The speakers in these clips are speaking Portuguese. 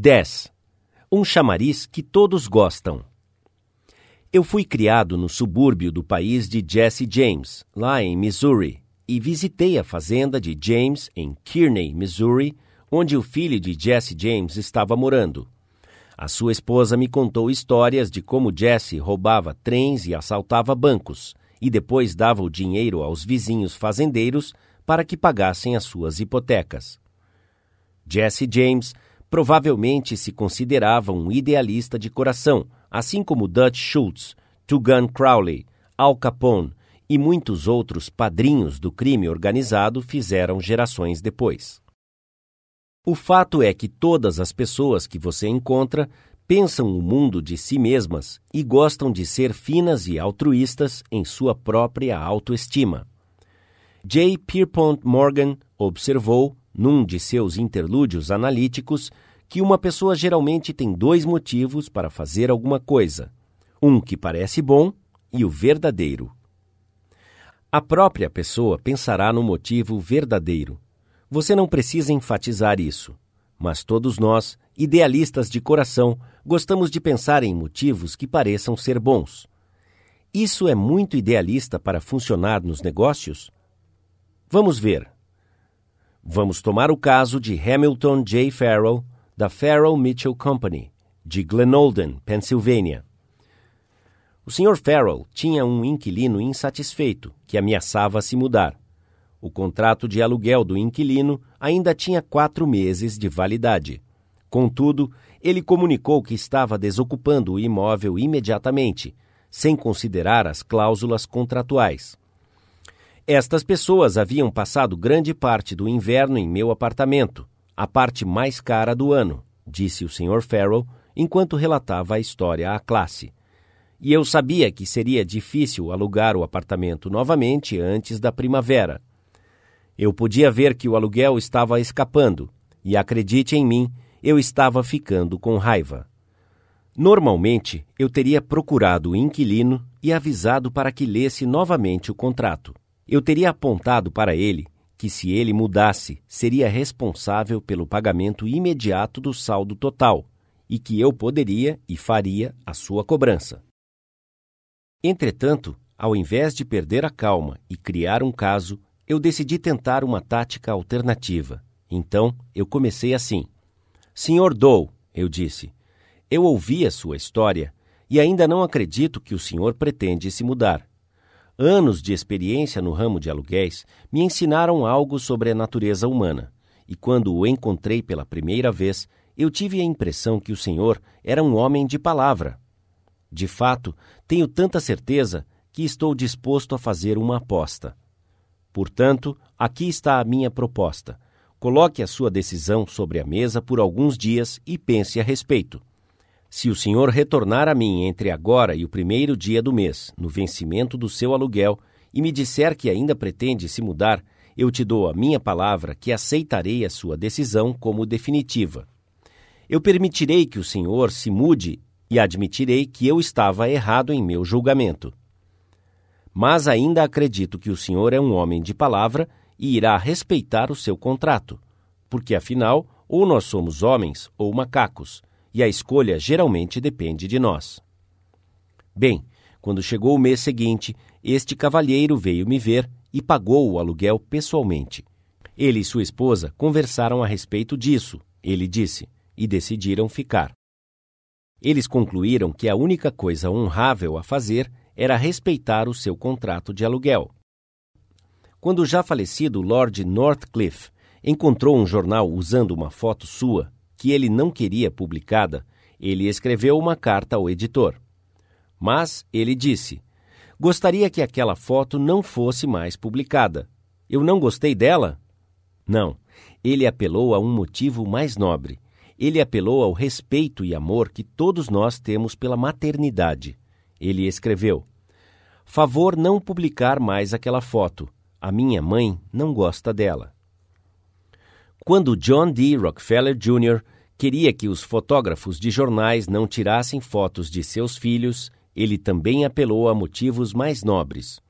10. Um chamariz que todos gostam. Eu fui criado no subúrbio do país de Jesse James, lá em Missouri, e visitei a fazenda de James em Kearney, Missouri, onde o filho de Jesse James estava morando. A sua esposa me contou histórias de como Jesse roubava trens e assaltava bancos, e depois dava o dinheiro aos vizinhos fazendeiros para que pagassem as suas hipotecas. Jesse James provavelmente se considerava um idealista de coração, assim como Dutch Schultz, Tugan Crowley, Al Capone e muitos outros padrinhos do crime organizado fizeram gerações depois. O fato é que todas as pessoas que você encontra pensam o mundo de si mesmas e gostam de ser finas e altruístas em sua própria autoestima. J. Pierpont Morgan observou num de seus interlúdios analíticos, que uma pessoa geralmente tem dois motivos para fazer alguma coisa: um que parece bom e o verdadeiro. A própria pessoa pensará no motivo verdadeiro. Você não precisa enfatizar isso, mas todos nós, idealistas de coração, gostamos de pensar em motivos que pareçam ser bons. Isso é muito idealista para funcionar nos negócios? Vamos ver. Vamos tomar o caso de Hamilton J. Farrell, da Farrell Mitchell Company, de Glenolden, Pensilvânia. O Sr. Farrell tinha um inquilino insatisfeito que ameaçava se mudar. O contrato de aluguel do inquilino ainda tinha quatro meses de validade. Contudo, ele comunicou que estava desocupando o imóvel imediatamente, sem considerar as cláusulas contratuais. Estas pessoas haviam passado grande parte do inverno em meu apartamento, a parte mais cara do ano, disse o Sr. Farrell enquanto relatava a história à classe. E eu sabia que seria difícil alugar o apartamento novamente antes da primavera. Eu podia ver que o aluguel estava escapando, e acredite em mim, eu estava ficando com raiva. Normalmente, eu teria procurado o inquilino e avisado para que lesse novamente o contrato. Eu teria apontado para ele que, se ele mudasse, seria responsável pelo pagamento imediato do saldo total e que eu poderia e faria a sua cobrança. Entretanto, ao invés de perder a calma e criar um caso, eu decidi tentar uma tática alternativa. Então, eu comecei assim: Senhor Doe, eu disse, eu ouvi a sua história e ainda não acredito que o senhor pretende se mudar. Anos de experiência no ramo de aluguéis me ensinaram algo sobre a natureza humana, e quando o encontrei pela primeira vez, eu tive a impressão que o senhor era um homem de palavra. De fato, tenho tanta certeza que estou disposto a fazer uma aposta. Portanto, aqui está a minha proposta. Coloque a sua decisão sobre a mesa por alguns dias e pense a respeito. Se o senhor retornar a mim entre agora e o primeiro dia do mês, no vencimento do seu aluguel, e me disser que ainda pretende se mudar, eu te dou a minha palavra que aceitarei a sua decisão como definitiva. Eu permitirei que o senhor se mude e admitirei que eu estava errado em meu julgamento. Mas ainda acredito que o senhor é um homem de palavra e irá respeitar o seu contrato, porque afinal, ou nós somos homens ou macacos e a escolha geralmente depende de nós. Bem, quando chegou o mês seguinte, este cavalheiro veio me ver e pagou o aluguel pessoalmente. Ele e sua esposa conversaram a respeito disso, ele disse, e decidiram ficar. Eles concluíram que a única coisa honrável a fazer era respeitar o seu contrato de aluguel. Quando o já falecido Lord Northcliffe encontrou um jornal usando uma foto sua, que ele não queria publicada, ele escreveu uma carta ao editor. Mas ele disse: Gostaria que aquela foto não fosse mais publicada. Eu não gostei dela? Não. Ele apelou a um motivo mais nobre. Ele apelou ao respeito e amor que todos nós temos pela maternidade. Ele escreveu: Favor não publicar mais aquela foto. A minha mãe não gosta dela. Quando John D. Rockefeller Jr. queria que os fotógrafos de jornais não tirassem fotos de seus filhos, ele também apelou a motivos mais nobres.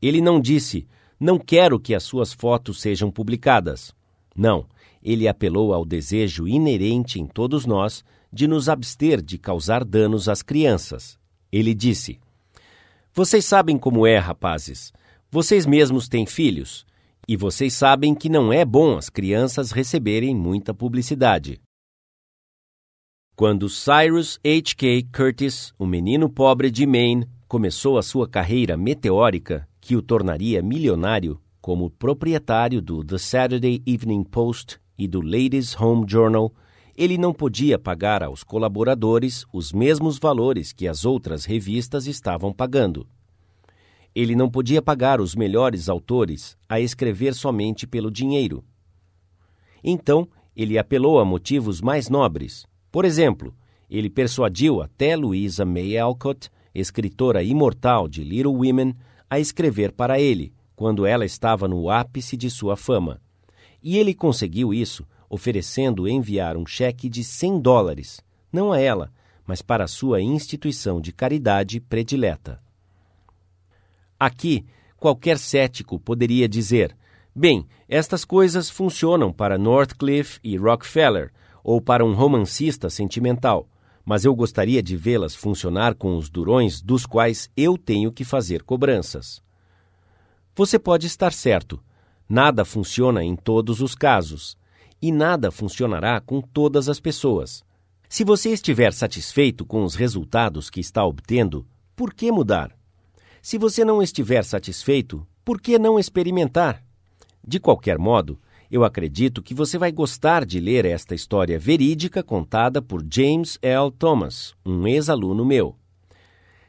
Ele não disse: Não quero que as suas fotos sejam publicadas. Não, ele apelou ao desejo inerente em todos nós de nos abster de causar danos às crianças. Ele disse: Vocês sabem como é, rapazes. Vocês mesmos têm filhos. E vocês sabem que não é bom as crianças receberem muita publicidade. Quando Cyrus H.K. Curtis, o menino pobre de Maine, começou a sua carreira meteórica, que o tornaria milionário como proprietário do The Saturday Evening Post e do Ladies Home Journal, ele não podia pagar aos colaboradores os mesmos valores que as outras revistas estavam pagando. Ele não podia pagar os melhores autores a escrever somente pelo dinheiro. Então, ele apelou a motivos mais nobres. Por exemplo, ele persuadiu até Louisa May Alcott, escritora imortal de Little Women, a escrever para ele, quando ela estava no ápice de sua fama. E ele conseguiu isso oferecendo enviar um cheque de 100 dólares, não a ela, mas para sua instituição de caridade predileta. Aqui, qualquer cético poderia dizer: bem, estas coisas funcionam para Northcliffe e Rockefeller, ou para um romancista sentimental, mas eu gostaria de vê-las funcionar com os durões dos quais eu tenho que fazer cobranças. Você pode estar certo, nada funciona em todos os casos, e nada funcionará com todas as pessoas. Se você estiver satisfeito com os resultados que está obtendo, por que mudar? Se você não estiver satisfeito, por que não experimentar? De qualquer modo, eu acredito que você vai gostar de ler esta história verídica contada por James L. Thomas, um ex-aluno meu.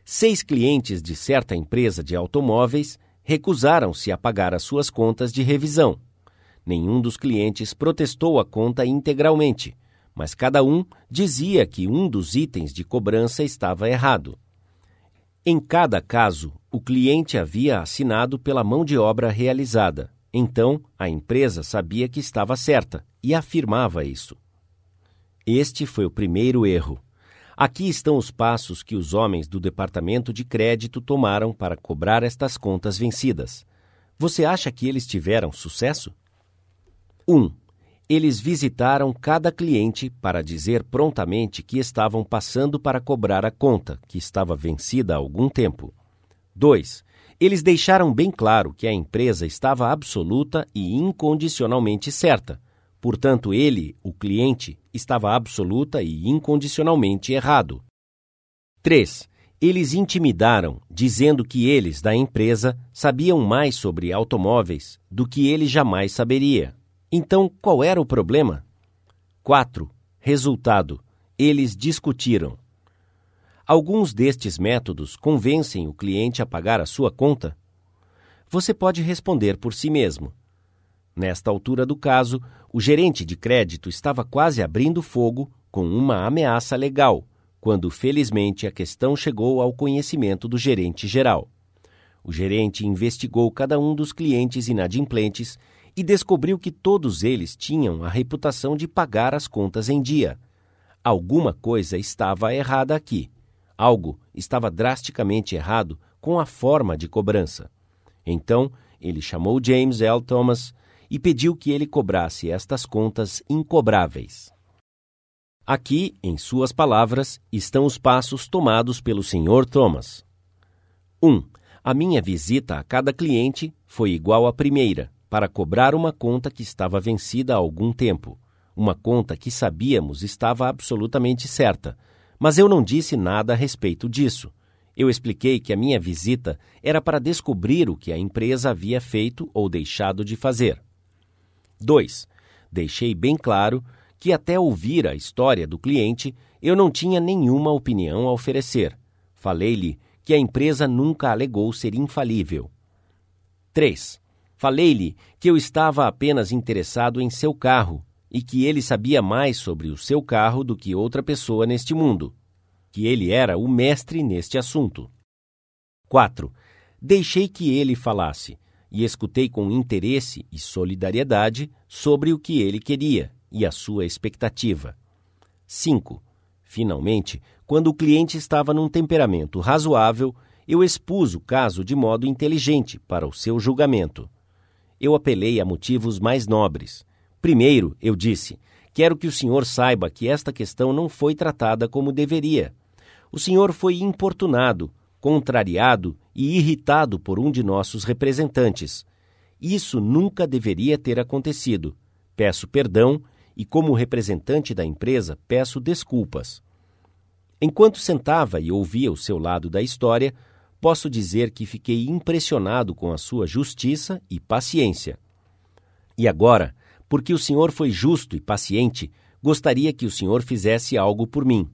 Seis clientes de certa empresa de automóveis recusaram-se a pagar as suas contas de revisão. Nenhum dos clientes protestou a conta integralmente, mas cada um dizia que um dos itens de cobrança estava errado. Em cada caso, o cliente havia assinado pela mão de obra realizada. Então, a empresa sabia que estava certa e afirmava isso. Este foi o primeiro erro. Aqui estão os passos que os homens do departamento de crédito tomaram para cobrar estas contas vencidas. Você acha que eles tiveram sucesso? 1. Um, eles visitaram cada cliente para dizer prontamente que estavam passando para cobrar a conta, que estava vencida há algum tempo. 2. Eles deixaram bem claro que a empresa estava absoluta e incondicionalmente certa. Portanto, ele, o cliente, estava absoluta e incondicionalmente errado. 3. Eles intimidaram, dizendo que eles, da empresa, sabiam mais sobre automóveis do que ele jamais saberia. Então, qual era o problema? 4. Resultado: eles discutiram. Alguns destes métodos convencem o cliente a pagar a sua conta? Você pode responder por si mesmo. Nesta altura do caso, o gerente de crédito estava quase abrindo fogo com uma ameaça legal, quando felizmente a questão chegou ao conhecimento do gerente geral. O gerente investigou cada um dos clientes inadimplentes e descobriu que todos eles tinham a reputação de pagar as contas em dia. Alguma coisa estava errada aqui. Algo estava drasticamente errado com a forma de cobrança. Então, ele chamou James L. Thomas e pediu que ele cobrasse estas contas incobráveis. Aqui, em suas palavras, estão os passos tomados pelo Sr. Thomas. 1. Um, a minha visita a cada cliente foi igual à primeira para cobrar uma conta que estava vencida há algum tempo, uma conta que sabíamos estava absolutamente certa, mas eu não disse nada a respeito disso. Eu expliquei que a minha visita era para descobrir o que a empresa havia feito ou deixado de fazer. 2. Deixei bem claro que, até ouvir a história do cliente, eu não tinha nenhuma opinião a oferecer. Falei-lhe que a empresa nunca alegou ser infalível. 3. Falei-lhe que eu estava apenas interessado em seu carro e que ele sabia mais sobre o seu carro do que outra pessoa neste mundo, que ele era o mestre neste assunto. 4. Deixei que ele falasse e escutei com interesse e solidariedade sobre o que ele queria e a sua expectativa. 5. Finalmente, quando o cliente estava num temperamento razoável, eu expus o caso de modo inteligente para o seu julgamento eu apelei a motivos mais nobres. Primeiro, eu disse, quero que o senhor saiba que esta questão não foi tratada como deveria. O senhor foi importunado, contrariado e irritado por um de nossos representantes. Isso nunca deveria ter acontecido. Peço perdão e, como representante da empresa, peço desculpas. Enquanto sentava e ouvia o seu lado da história, posso dizer que fiquei impressionado com a sua justiça e paciência. E agora, porque o senhor foi justo e paciente, gostaria que o senhor fizesse algo por mim.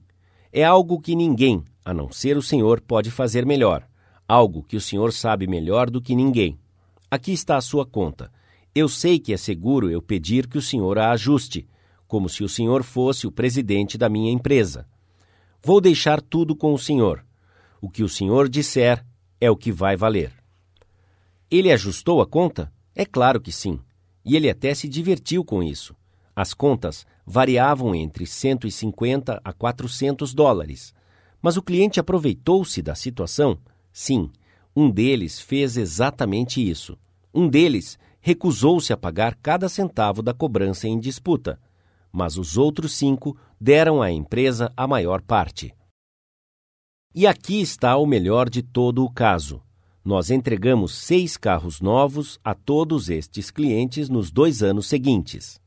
É algo que ninguém, a não ser o senhor, pode fazer melhor. Algo que o senhor sabe melhor do que ninguém. Aqui está a sua conta. Eu sei que é seguro eu pedir que o senhor a ajuste, como se o senhor fosse o presidente da minha empresa. Vou deixar tudo com o senhor. O que o senhor disser é o que vai valer. Ele ajustou a conta? É claro que sim. E ele até se divertiu com isso. As contas variavam entre 150 a 400 dólares. Mas o cliente aproveitou-se da situação? Sim, um deles fez exatamente isso. Um deles recusou-se a pagar cada centavo da cobrança em disputa mas os outros cinco deram à empresa a maior parte. E aqui está o melhor de todo o caso. Nós entregamos seis carros novos a todos estes clientes nos dois anos seguintes.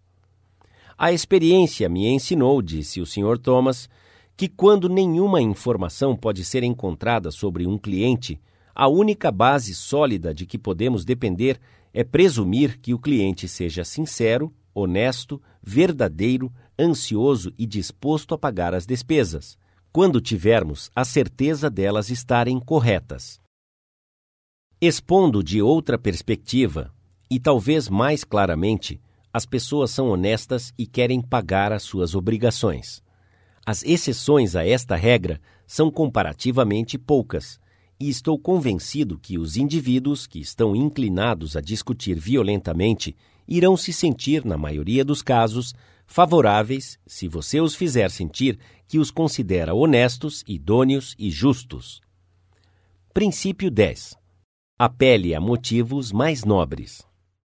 A experiência me ensinou, disse o Sr. Thomas, que quando nenhuma informação pode ser encontrada sobre um cliente, a única base sólida de que podemos depender é presumir que o cliente seja sincero honesto, verdadeiro, ansioso e disposto a pagar as despesas, quando tivermos a certeza delas estarem corretas. Expondo de outra perspectiva, e talvez mais claramente, as pessoas são honestas e querem pagar as suas obrigações. As exceções a esta regra são comparativamente poucas, e estou convencido que os indivíduos que estão inclinados a discutir violentamente irão se sentir, na maioria dos casos, favoráveis se você os fizer sentir que os considera honestos, idôneos e justos. Princípio 10. Apele a motivos mais nobres.